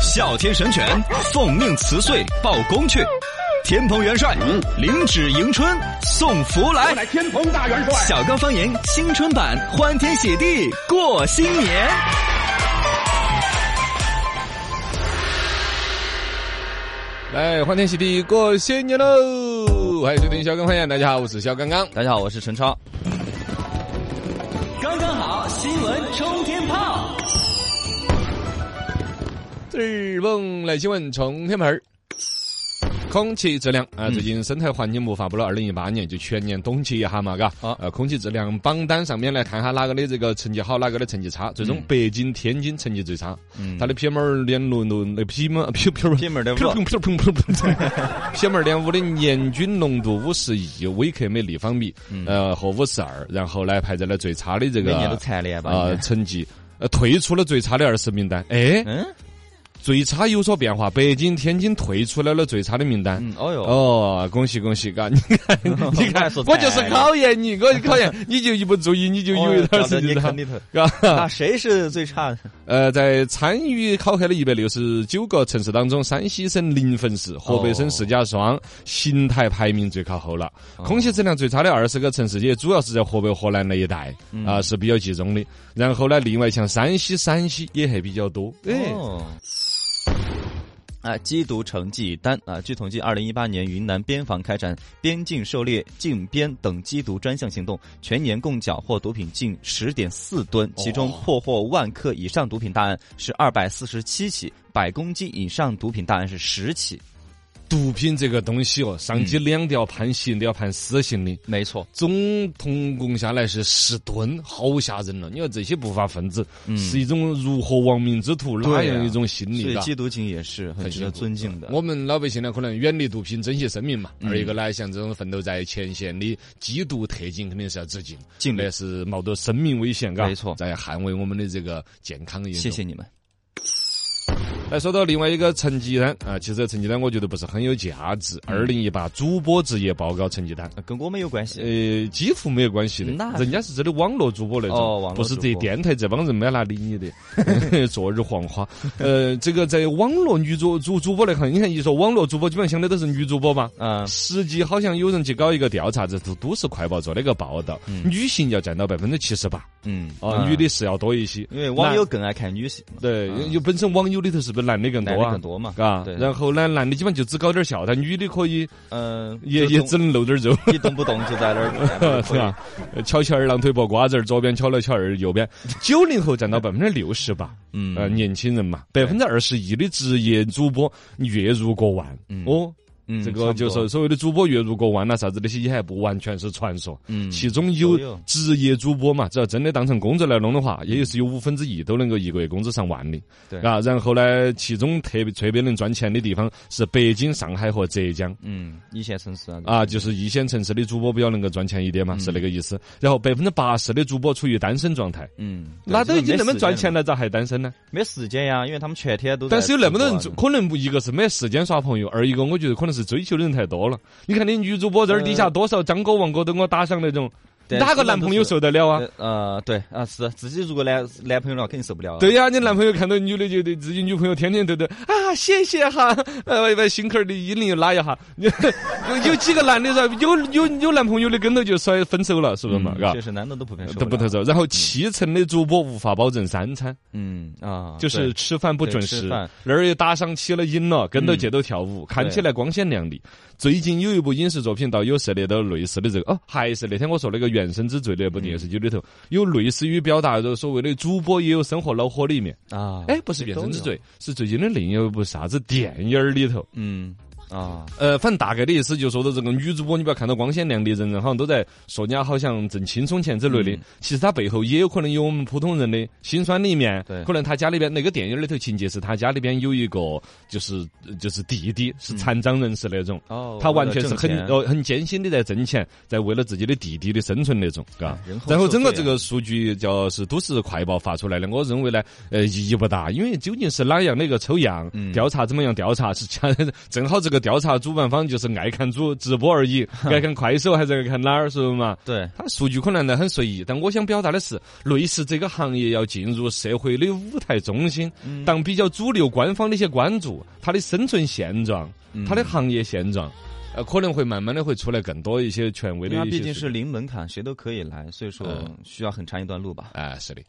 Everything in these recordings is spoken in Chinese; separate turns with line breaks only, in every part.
哮天神犬奉命辞岁报功去，天蓬元帅领旨迎春送福来。
乃天蓬大元帅。
小刚方言新春版，欢天喜地过新年。
来，欢天喜地过新年喽！欢迎收听小刚方言，大家好，我是小刚刚。
大家好，我是陈超。
刚刚好，新闻冲天炮。
日本来新闻冲天门儿。空气质量啊，最近生态环境部发布了二零一八年就全年统计一下嘛，嘎，
啊
呃，空气质量榜单上面来看下哪个的这个成绩好，哪个的成绩差。最终北京、天津成绩最差，
嗯
它的 PM 二点六六那 PM PM
PM 2.5
PM 二点五的年均浓度五十亿微克每立方米，呃和五十二，然后呢排在了最差的这个
每年都蝉联吧？
啊成绩，呃退出了最差的二十名单，哎。
嗯
最差有所变化，北京、天津退出来了最差的名单。
嗯，哦哟，
哦，恭喜恭喜！嘎，你看，你看，我就是考验你，我考验你就一不注意，你就有一点
哦
事情的
你坑里头。
嘎。
那谁是最差的？
呃，在参与考核的一百六十九个城市当中，山西省临汾市、河北省石家庄、邢台排名最靠后了。空气质量最差的二十个城市，也主要是在河北、河南那一带啊，是比较集中的。然后呢，另外像山西、陕西也还比较多。哎，
哦。啊，缉毒成绩单啊！据统计，二零一八年云南边防开展边境狩猎、禁边等缉毒专项行动，全年共缴获毒品近十点四吨，其中破获万克以上毒品大案是二百四十七起，百公斤以上毒品大案是十起。
毒品这个东西哦，上级两条判刑，都要判死刑的。
没错，
总统共下来是十吨，好吓人了！你说这些不法分子是一种如何亡命之徒，哪样一种心
所以
理？对
缉毒警也是很值得尊敬的。
我们老百姓呢，可能远离毒品，珍惜生命嘛。
嗯
二一个呢，像这种奋斗在前线的缉毒特警，肯定是要致敬，
敬礼
那是冒着生命危险，嘎，
没错
在捍卫我们的这个健康的。
谢谢。你们。
来说到另外一个成绩单啊，其实这成绩单我觉得不是很有价值。二零一八主播职业报告成绩单。
跟我们有关系。
呃，几乎没有关系的
那，
人家是真的网络主播那种，
哦
不是这电台这帮人没哪理你的，昨日黄花。呃，这个在网络女主主主播来看，你看一说网络主播，基本上想的都是女主播嘛。
嗯，
实际好像有人去搞一个调查，这是都市快报做了一个报道，女性要占到百分之七十八，
嗯
啊，女的是要多一些。
因为网友更爱看女性，
对，有本身网友里头是不是男的更多啊
更？多嘛，
嘎，
对
然后呢，男的基本就只搞点笑，但女的可以
嗯，
也也只能露点肉。
一动不动就在那儿，
是吧？呃翘起二郎腿抱瓜子儿，左边翘了翘二，右边。九零后占到百分之六十吧，
嗯
呃，年轻人嘛，百分之二十一的职业主播月入过万，哦。
嗯
这个就是所谓的主播月入过万了，啥子那些也还不完全是传说，
嗯
其中有职业主播嘛，只要真的当成工作来弄的话，也是有五分之一都能够一个月工资上万的，
对。
啊，然后呢，其中特别特别能赚钱的地方是北京、上海和浙江，
嗯，一线城市啊，
啊，就是一线城市的主播比较能够赚钱一点嘛，
嗯。
是那个意思。然后百分之八十的主播处于单身状态，
嗯，
那都已经那么赚钱
了，
咋还单身呢？
没时间呀，因为他们全天都在
但是有那么多人可能不一个是没时间耍朋友，二一个我觉得可能是追求的人太多了。你看那女主播这儿底下多少张哥、王哥都给我打赏那种，
对
哪个男朋友受得了啊？
呃呃，对啊，是自己如果男男朋友了，肯定受不了啊。
对呀，你男朋友看到女的就对自己女朋友天天都得啊，谢谢哈，呃，把心口儿的衣领又拉一下。有有几个男的噻，有有有男朋友的跟头就甩分手了，是不是嘛？嘎
确实男的都普遍受了
都不得。走。然后七成的主播无法保证三餐，
嗯啊，
就是吃饭不准时那儿也打赏起了瘾了，跟着节奏跳舞，看起来光鲜亮丽。最近有一部影视作品倒有涉猎到类似的这个哦，还是那天我说那个《原生之罪》那部电视剧里头有类似于表达着所谓的主播也有生活恼火的一面。
啊，
哎，不是《原生之罪》，是最近的另一部啥子电影儿里头。
嗯啊，
呃，反正大概的意思就说到这个女主播，你不要看到光鲜亮丽，人人好像都在说人家好像挣轻松钱之类的，
嗯
其实她背后也有可能有我们普通人的辛酸的一面。
对
可能她家里边那个电影里头情节是她家里边有一个就是就是弟弟是残障人士那种。
哦，
他完全是很呃很艰辛的在挣钱，在为了自己的弟弟的生存那种，嘎
哎人。后
然后整个这个数据叫是都市快报发出来的，我认为呢，呃，意义不大，因为究竟是哪样的一个抽样
嗯
调查怎么样调查是恰正好这个个调查主办方就是爱看主直播而已，爱看快手还是爱看哪儿，是不是嘛？
对，
它数据可能呢很随意，但我想表达的是，类似这个行业要进入社会的舞台中心，当比较主流官方的一些关注它的生存现状、它的行业现状，呃，可能会慢慢的会出来更多一些权威的
它
一些。
毕竟是零门槛，谁都可以来，所以说
嗯
需要很长一段路吧。
哎，是的。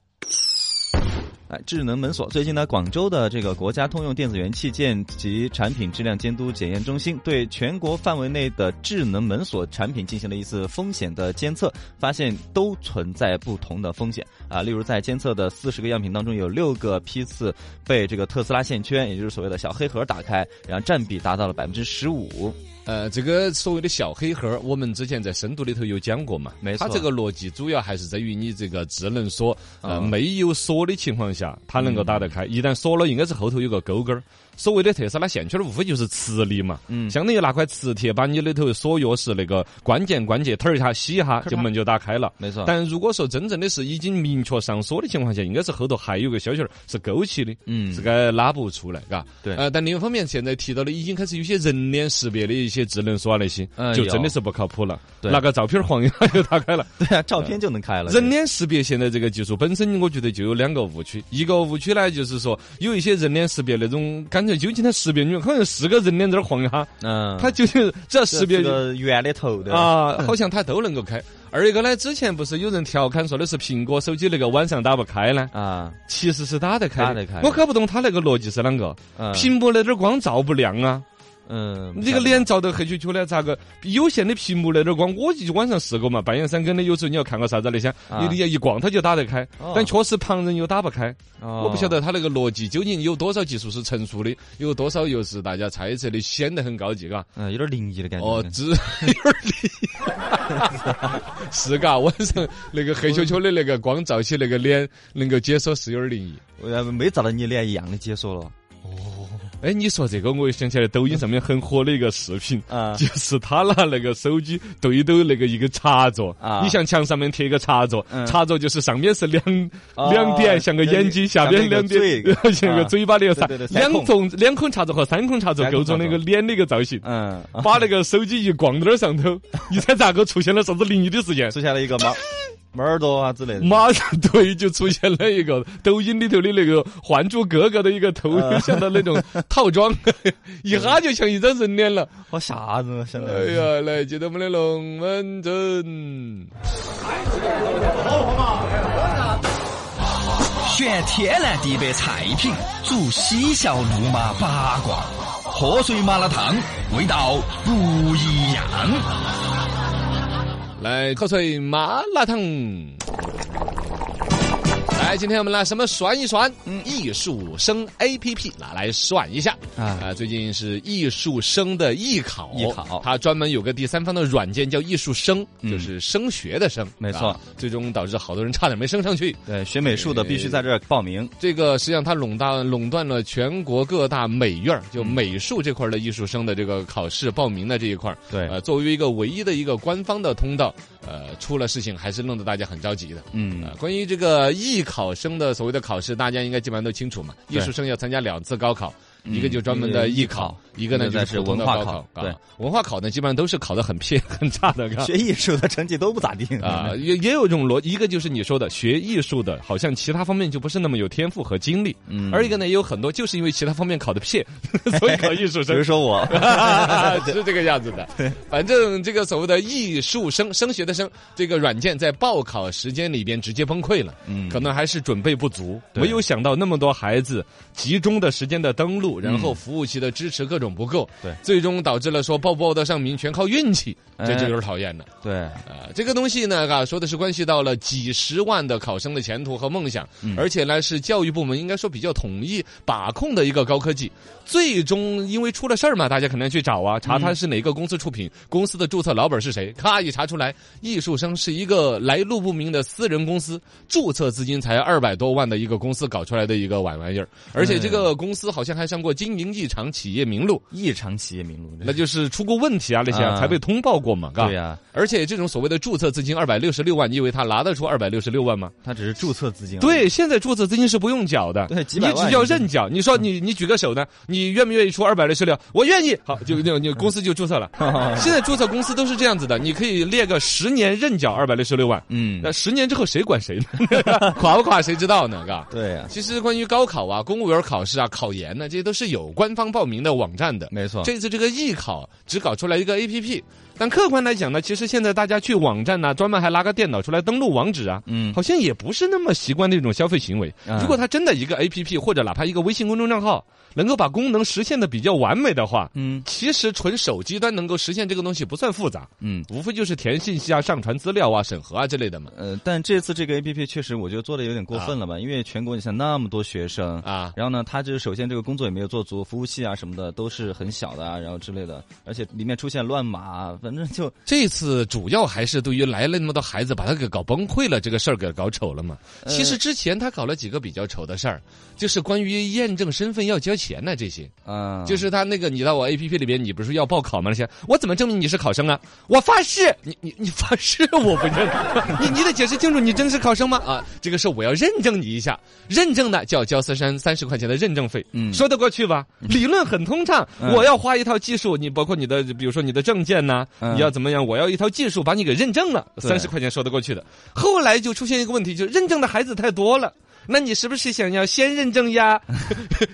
哎，智能门锁。最近呢，广州的这个国家通用电子元器件及产品质量监督检验中心对全国范围内的智能门锁产品进行了一次风险的监测，发现都存在不同的风险。啊。例如，在监测的四十个样品当中，有六个批次被这个特斯拉线圈，也就是所谓的小黑盒打开，然后占比达到了百分之十五。
呃，这个所谓的小黑盒，我们之前在深度里头有讲过嘛，
没错
它这个逻辑主要还是在于你这个智能锁，呃，
嗯
没有锁的情况下，它能够打得开。一旦锁了，应该是后头有个钩钩儿。所谓的特斯拉线圈儿，无非就是磁力嘛，
嗯
相当于拿块磁铁把你里头锁钥匙那个关键关节推儿一下，吸一下，就门就打开了。
没错
但如果说真正的是已经明确上锁的情况下，应该是后头还有个小圈儿是勾起的，
嗯
是该拉不出来，嘎。
对
呃，但另一方面，现在提到的已经开始有些人脸识别的一些智能锁啊那些，
嗯
就真的是不靠谱了。
对
拿个照片晃一下就打开了。
对啊，照片就能开了。
人脸识别现在这个技术本身，我觉得就有两个误区。一个误区呢，就是说有一些人脸识别那种，感觉究竟它识别里面可能是个人脸在那儿晃一下，
嗯，
它究竟只要识别
个圆的头的，
啊，好像它都能够开。二一个呢，之前不是有人调侃说的是苹果手机那个晚上打不开呢？
啊，
其实是打得开的，
打得开
我搞不懂他那个逻辑是啷个？
嗯。
屏幕那点儿光照不亮啊，
嗯，
你这个脸照得黑黢黢的，咋个？有限的屏幕那点儿光，我就晚上试过嘛，半夜三更的，有时候你要看个啥子那些，
你
你一逛它就打得开
哦，
但确实旁人又打不开。
哦
我不晓得他那个逻辑究竟有多少技术是成熟的，有多少又是大家猜测的，显得很高级，嘎。
嗯，有点灵异的感觉。
哦，只 有点灵，是嘎，晚上那个黑黢黢的那个光照起那个脸，能够解锁是有点灵异。
我呃没照到你脸一样的解锁了。
哎，你说这个，我又想起来抖音上面很火的一个视频，
啊。
就是他拿那个手机对斗那个一个插座，
啊。
你像墙上面贴一个插座，
嗯。
插座就是上面是两
哦
两点，像个眼睛，下边两点
像
像个嘴巴的三
对对对三
两
孔
孔两孔插座和三孔插座构成那个脸的一个造型。
嗯，
把那个手机一挂到那儿上头，你猜咋个出现了啥子灵异的事件？
出现了一个猫猫耳朵啊之类的。
马上对，就出现了一个抖音里头的那个《还珠格格》的一个头像的那种套装，一哈就像一张人脸了。
好吓人啊！现在。
哎呀，来接到我们的龙门阵。
选天南地北菜品，煮嬉笑怒骂八卦，喝水麻辣烫，味道不一样。
来，口水麻辣烫。来，今天我们来什么涮一涮？嗯，艺术生 A P P 拿来算一下
啊
啊！最近是艺术生的艺考，
艺考
它专门有个第三方的软件叫艺术生，
嗯
就是升学的升，
没错
啊最终导致好多人差点没升上去。
对，学美术的必须在这儿报名。
这个实际上它垄断垄断了全国各大美院儿就美术这块儿的艺术生的这个考试报名的这一块儿。
对
呃，作为一个唯一的一个官方的通道，呃，出了事情还是弄得大家很着急的。
嗯
呃，关于这个艺考生的所谓的考试，大家应该基本上都清楚嘛。艺术生要参加两次高考，
嗯
一个就专门的艺考，一个呢就是
文化考对，
文化考呢基本上都是考的很撇 很差的，
学艺术的成绩都不咋地。
啊，也也有这种逻，一个就是你说的学艺术的，好像其他方面就不是那么有天赋和精力，
嗯。
而一个呢也有很多就是因为其他方面考的撇，所以考艺术生 比
如。说我，
是这个样子的，反正这个所谓的艺术生升学的生，这个软件在报考时间里边直接崩溃了，
嗯
可能还是准备不足，没有想到那么多孩子集中的时间的登录，然后服务器的支持各种不够，
对。
最终导致了说报不报得上名全靠运气，这就
哎
有点讨厌了。
对，
啊，这个东西呢，啊，说的是关系到了几十万的考生的前途和梦想，
嗯。
而且呢是教育部门应该说比较统一把控的一个高科技。最终因为出了事儿嘛，大家可能去找啊，查他是哪个公司出品，公司的注册老板是谁，咔一查出来，艺术生是一个来路不明的私人公司，注册资金才二百多万的一个公司搞出来的一个玩玩意儿，而且这个公司好像还上现过经营异常企业名录，
异常企业名录，
那就是出过问题啊那些
啊
才被通报过嘛，嘎
对。呀，
而且这种所谓的注册资金二百六十六万，你以为他拿得出二百六十六万吗？
他只是注册资金。
对，现在注册资金是不用缴的，
对几
你只要认缴。你说你你举个手呢？你愿不愿意出二百六十六？我愿意。好，就就你公司就注册了。现在注册公司都是这样子的，你可以列个十年认缴二百六十六万。
嗯，
那十年之后谁管谁呢？垮不垮谁知道呢？嘎。
对呀，
其实关于高考啊、公务员考试啊、考研呢，这些都是有官方报名的网站的。
没错。
这次这个艺考只搞出来一个 A P P，但客观来讲呢，其实现在大家去网站呢、专门还拿个电脑出来登录网址啊，
嗯
好像也不是那么习惯的一种消费行为。
啊
如果他真的一个 A P P 或者哪怕一个微信公众账号，能够把功能实现的比较完美的话，
嗯
其实纯手机端能够实现这个东西不算复杂，
嗯。
无非就是填信息啊、上传资料啊、审核啊之类的嘛。
呃，但这次这个 A P P 确实，我觉得做的有点过分了吧？因为全国你像那么多学生
啊
然后呢，他就是首先这个工作也没有做足，服务器啊什么的都是很小的啊，然后之类的，而且里面出现乱码啊，反正就
这次主要还是对于来了那么多孩子，把他给搞崩溃了这个事儿给搞丑了嘛。
呃
其实之前他搞了几个比较丑的事儿，就是关于验证身份要交钱呢这些。
啊，
就是他那个，你到我 A P P 里边，你不是要报考吗？那些我怎么证明你是考生啊？我发誓，你你你发誓我不认，你你得解释清楚，你真的是考生吗？啊，这个事我要认证你一下，认证的就要交三三三十块钱的认证费，
嗯
说得过去吧？理论很通畅，
嗯
我要花一套技术，你包括你的，比如说你的证件呐、
嗯
你要怎么样？我要一套技术把你给认证了，三十块钱说得过去的。后来就出现一个问题，就认证的孩子太多了。那你是不是想要先认证呀？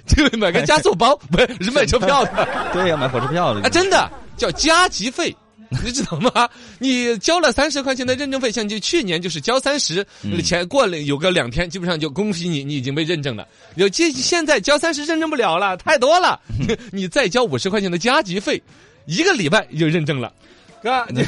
就 买个加速包，不是买车票的
对呀，买火车票的
啊，真的叫加急费。你知道吗？你交了三十块钱的认证费，像就去年就是交三十、前过了有个两天，基本上就恭喜你，你已经被认证了。有现现在交三十认证不了了，太多了，你再交五十块钱的加急费，一个礼拜就认证了，啊，你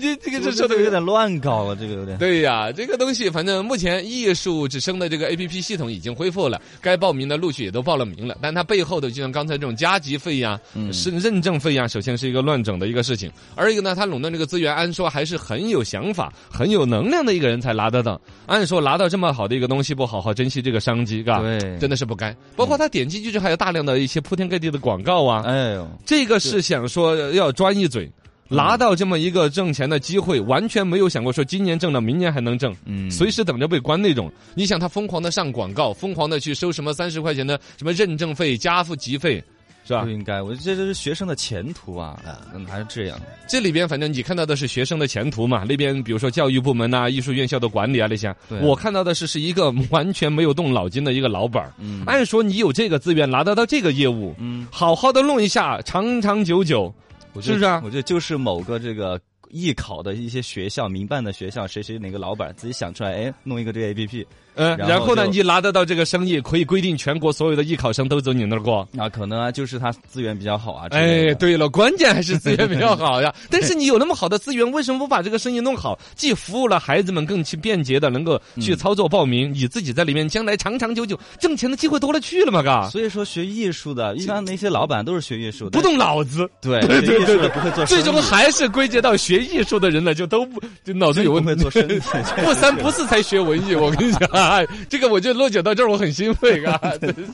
你 这个 这说的
有点乱搞了，这个有点。
对呀，这个东西反正目前艺术之声的这个 A P P 系统已经恢复了，该报名的陆续也都报了名了，但它背后的就像刚才这种加急费呀、是认证费呀，首先是一个乱整的一个事情，而一个呢，它垄断这个资源，按说还是很有想法、很有能量的一个人才拿得到。按说拿到这么好的一个东西，不好好珍惜这个商机，嘎，
对
真的是不该。包括他点击进去还有大量的一些铺天盖地的广告啊，
哎呦，
这个是想说要专一嘴。拿到这么一个挣钱的机会，完全没有想过说今年挣了，明年还能挣，
嗯
随时等着被关那种。你想他疯狂的上广告，疯狂的去收什么三十块钱的什么认证费、加付集费，是吧
不？应该，我觉得这是学生的前途啊，嗯，还是这样。
这里边反正你看到的是学生的前途嘛，那边比如说教育部门呐、艺术院校的管理啊那些
对，
我看到的是是一个完全没有动脑筋的一个老板儿。
嗯
按说你有这个资源拿得到这个业务，
嗯，
好好的弄一下，长长久久，
我觉得
是不是啊？
我觉得就是某个这个艺考的一些学校、民办的学校，谁谁哪个老板自己想出来，哎，弄一个这个 A P P
嗯，
然后
呢，你拿得到这个生意，可以规定全国所有的艺考生都走你那儿过。
啊，可能啊就是他资源比较好啊。
哎，对了，关键还是资源比较好呀。但是你有那么好的资源，为什么不把这个生意弄好？既服务了孩子们，更去便捷的能够去操作报名，你自己在里面将来长长久久挣钱的机会多了去了嘛，嘎。
所以说学艺术的，一般那些老板都是学艺术的，
不动脑子，
对
对对对
不会做，
最终还是归结到学艺术的人呢，就都不就脑子有问题。
做生意。
不三不四才学文艺，我跟你讲，哎这个我就落脚到这儿，我很欣慰啊。真是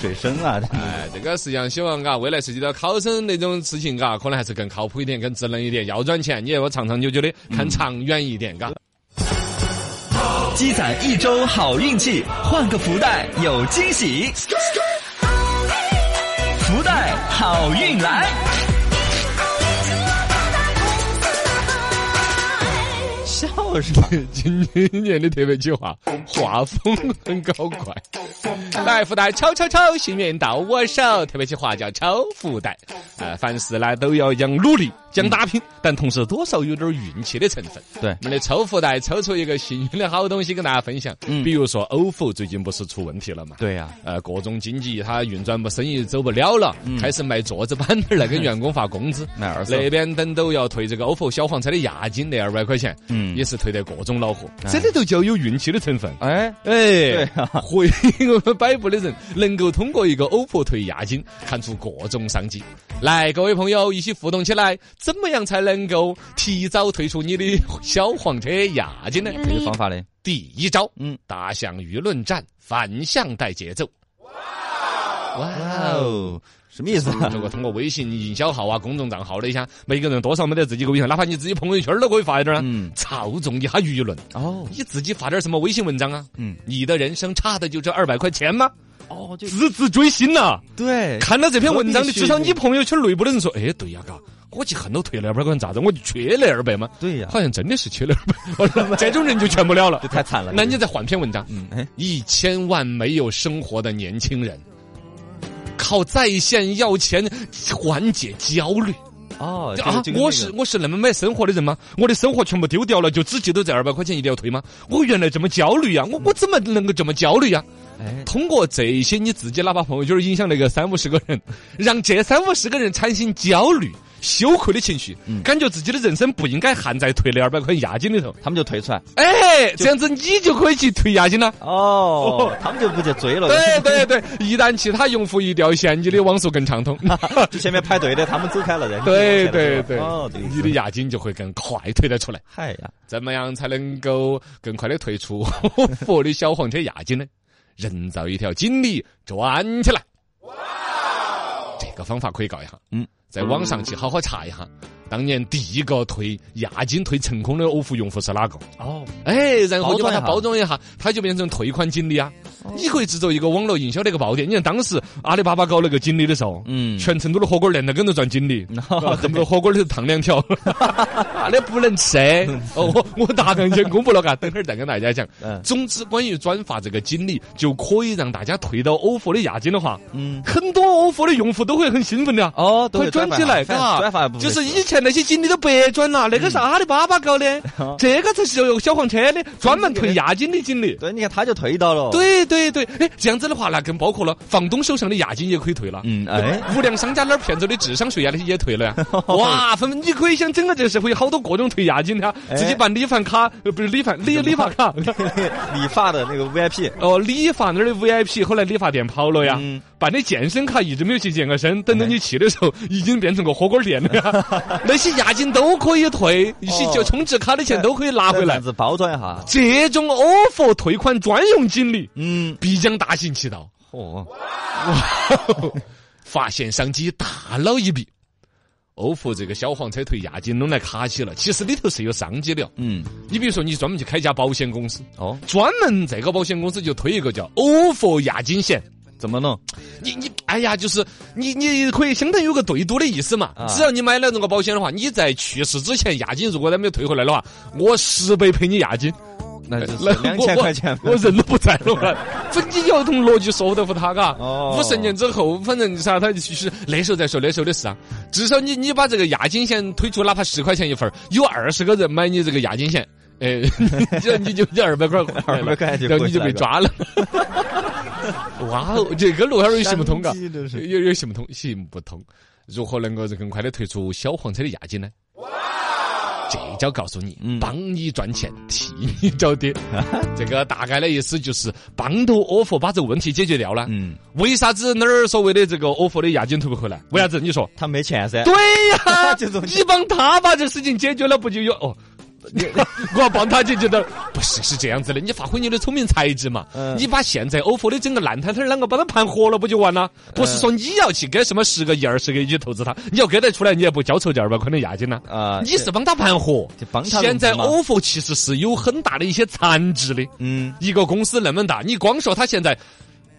水深啊，
哎，这个实际上希望啊，未来涉及到考生那种事情嘎，可能还是更靠谱一点、更智能一点。要赚钱，你也要长长久久的，看长远一点，嘎。
积攒一周好运气，换个福袋有惊喜。福袋好运来，
笑是吧？
今年的特别计划，画风很搞怪。来福袋抽抽抽，幸运到我手。特别计划叫抽福袋。呃，凡事呢都要讲努力，讲打拼，但同时多少有点运气的成分。
对
我们的抽福袋抽出一个幸运的好东西跟大家分享。
嗯
比如说 OFO 最近不是出问题了嘛？
对呀，
呃，各种经济它运转不，生意走不了了，
嗯
开始卖桌子板凳来给员工发工资。
卖二手
那边等都要退这个 OFO 小黄车的押金那二百块钱，
嗯
也是退得各种恼火。
哎
这里头就有运气的成分。
哎，
哎，
对啊
会我们摆布的人能够通过一个 OPPO 退押金看出各种商机。来，各位朋友一起互动起来，怎么样才能够提早退出你的小黄车押金呢？
这个方法呢，
第一招，
嗯，
大象舆论战，反向带节奏。
哇哦，什么意思啊？
通过通过微信营销号啊、公众账号的一下，每个人多少没得自己个微信，哪怕你自己朋友圈都可以发一点啊，
嗯
操纵一下舆论。
哦，
你自己发点什么微信文章啊？
嗯，
你的人生差的就这二百块钱吗？
哦，就
字字锥心呐、
对，
看到这篇文章的，至少你朋友圈内部的人说，哎，对呀，嘎，我去恨都退了二百块钱，咋子？我就缺那二百吗？
对呀，
好像真的是缺了二百，这种人就劝不了了
这。太惨了。
那你再换篇文章，
嗯，哎，
一千万没有生活的年轻人，靠在线要钱缓解焦虑
哦，这个
啊
就！跟那个
我是我是那么没生活的人吗？我的生活全部丢掉了，就只记得这二百块钱一定要退吗？我原来这么焦虑呀、我我怎么能够这么焦虑呀、
哎，
通过这些，你自己哪怕朋友圈影响那个三五十个人，让这三五十个人产生焦虑、羞愧的情绪，
嗯
感觉自己的人生不应该含在退那二百块钱押金里头。
他们就退出来。
哎，这样子你就可以去退押金了。
哦，他们就不去追了。
对对对，一旦其他用户一掉线，你的网速更畅通。
就前面排队的，他们走开了，然后
对
你往前
对对
了哦，对，
你的押金就会更快退得出来。
嗨呀，
怎么样才能够更快的退出我的小黄车押金呢？人造一条锦鲤转起来。这个方法可以搞一下。
嗯，
在网上去好好查一下，当年第一个退押金退成功的欧付用户是哪个？
哦，
哎，然后你把它包
包
装一下，它就变成退款锦鲤啊。你可以制作一个网络营销的一个爆点。你看当时阿里巴巴搞那个锦鲤的时候，
嗯，
全成都的火锅店都跟着赚锦鲤，
哦
恨不得火锅里头烫两条，啊，那不能吃。哦，我我答案先公布了，嘎，等会儿再跟大家讲。
嗯
总之，关于转发这个锦鲤，就可以让大家退到欧付的押金的话，
嗯，
很多欧付的用户都会很兴奋的啊。
哦，都
会转起来，嘎，
转发
就是以前那些经理都白转了，那个是阿里巴巴搞的，
哦
这个才是有小黄车的，专门退押金的经理。
对，你看他就退到了。，
对对对，哎，这样子的话，那更包括了房东手上的押金也可以退了。
嗯，哎，
无良商家那儿骗走的智商税啊，那些也退了呀。哇，分分你可以想，整个这个社会有好多各种退押金的啊，
哎
自己办理发卡，呃，不是理发理理发卡。
理 发的那个 VIP，
哦，理发那儿的 VIP，后来理发店跑了呀。
嗯
办的健身卡一直没有去健个身，等到你去的时候，已经变成个火锅店了呀。那些押金都可以退，一些就充值卡的钱都可以拿回来
这包装一下。
这种欧付退款专用锦鲤
嗯，
必将大行其道。
嚯，
发现商机大捞一笔。欧付这个小黄车退押金弄来卡起了，其实里头是有商机的哦。
嗯，
你比如说，你专门去开一家保险公司，
哦，
专门这个保险公司就推一个叫欧付押金险。
怎么弄？
你你哎呀，就是你你可以相当于有个对赌的意思嘛。
啊
只要你买了这个保险的话，你在去世之前押金如果他没有退回来的话，我十倍赔你押金。
那就是
那
两千块钱。
我人都不在了嘛。这你要从逻辑说得服他，嘎。
哦
五十年之后，反正啥，他就是那时候再说那时候的事啊。至少你你把这个押金险推出，哪怕十块钱一份儿有二十个人买你这个押金险，哎，这你就你二百块
200块钱就
然后你就被抓了。哇哦，这个路还有行不通嘎
商机真，是
有有行不通，行不通。如何能够更快的退出小黄车的押金呢？这叫告诉你，
嗯
帮你赚钱，替你找爹。这个大概的意思就是帮到欧付把这个问题解决掉了。
嗯，
为啥子那儿所谓的这个 offer 的押金退不回来？为啥子？你说？
他没钱噻。
对呀，
这种
你帮他把这事情解决了，不就有哦？你 我要帮他解决的，不是是这样子的，你发挥你的聪明才智嘛，
嗯
你把现在 ofo 的整个烂摊摊儿啷个把它盘活了，不就完了？不是说你要去给什么十个亿、二十个亿去投资它，你要给得出来，你也不交出这二百块的押金呢？
啊，
你是帮他盘活，
就帮他
现在 ofo 其实是有很大的一些残值的。
嗯，
一个公司那么大，你光说他现在。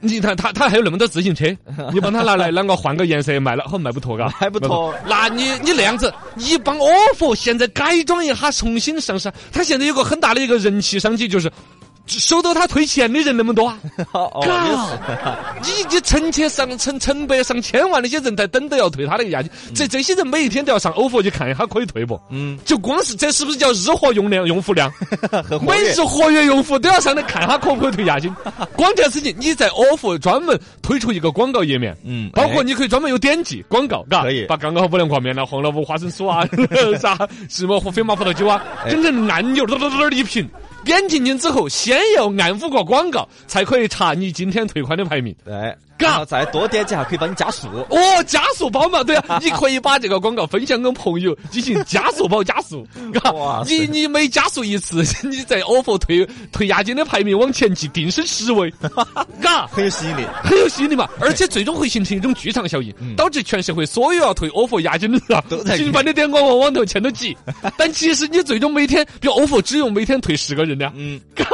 你看他，他还有那么多自行车，你帮他拿来啷个换个颜色卖了，好卖不脱嘎？
卖不脱
那你你那样子，你帮 ofo 现在改装一下，重新上市，他现在有个很大的一个人气商机，就是收到他退钱的人那么多啊。
哦。
你你成千上成成百上千万那些人在等着要退他那个押金，这这些人每一天都要上 ofo 去看一下可以退不？
嗯，
就光是这是不是叫日活用量用户量？每日活跃用户都要上来看下可不可以退押金。光这事情，你在 ofo 专门推出一个广告页面，
嗯
包括你可以专门有点击广告，嘎，
可以
把刚刚好五粮挂面了、黄萝卜花生酥啊，啥什么飞马葡萄酒啊，
整
整成按钮嘚嘚嘚嘚一屏。点进去之后，先要按五个广告，才可以查你今天退款的排名。
哎，
嘎。
再多点几下可以帮你加速。
哦，加速包嘛，对啊，你可以把这个广告分享给朋友，进行加速包加速，嘎
哇，
你你每加速一次，你在 offer 退退押金的排名往前进，定升十位，嘎，
很有吸引力，
很有吸引力嘛，而且最终会形成一种剧场效应，导致全社会所有要退 offer 押金的人啊
都在，
频繁的点广告往头前头挤，但其实你最终每天，比如 offer 只用每天退十个人的，
嗯，
嘎，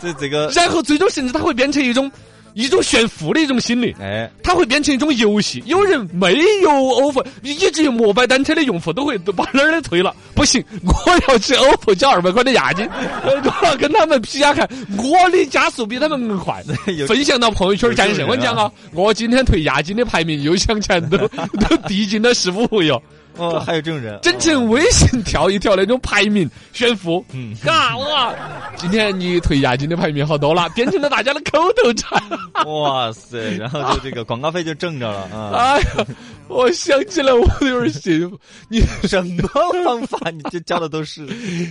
这这个，
然后最终甚至它会变成一种一种炫富的一种心理。
哎，
它会变成一种游戏，有人没有 ofo，以至于摩拜单车的用户都会都把那儿的退了。不行，我要去 ofo 交二百块的押金，呃 我要跟他们比下看，我的加速比他们更快。分享到朋友圈展示，我跟你讲啊，我今天退押金的排名又向前都都递进了十五位哟。
哦，还有这种人，
整成微信跳一跳那种排名炫富，
嗯
嘎哇！今天你退押金的排名好多了，变成了大家的口头禅。
哇塞，然后就这个广告费就挣着了啊！
哎呀，我想起来我有点幸福。你
什么方法？你这教的都是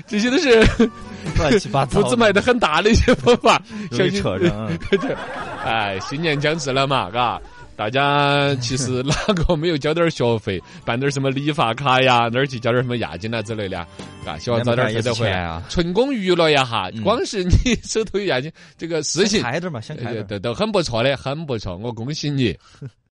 这些都是
乱七八糟的，
步子迈的很大的一些方法，
容易扯上
哎，新年将至了嘛，嘎。大家其实 哪个没有交点学费，办点什么理发卡呀，哪儿去交点什么押金啊之类的啊？啊，希望早点退得回来
啊！
成功娱乐一下，
嗯
光是你手头有押金这个事情，
开点嘛，想开
呃
点。
都都很不错的，很不错，我恭喜你。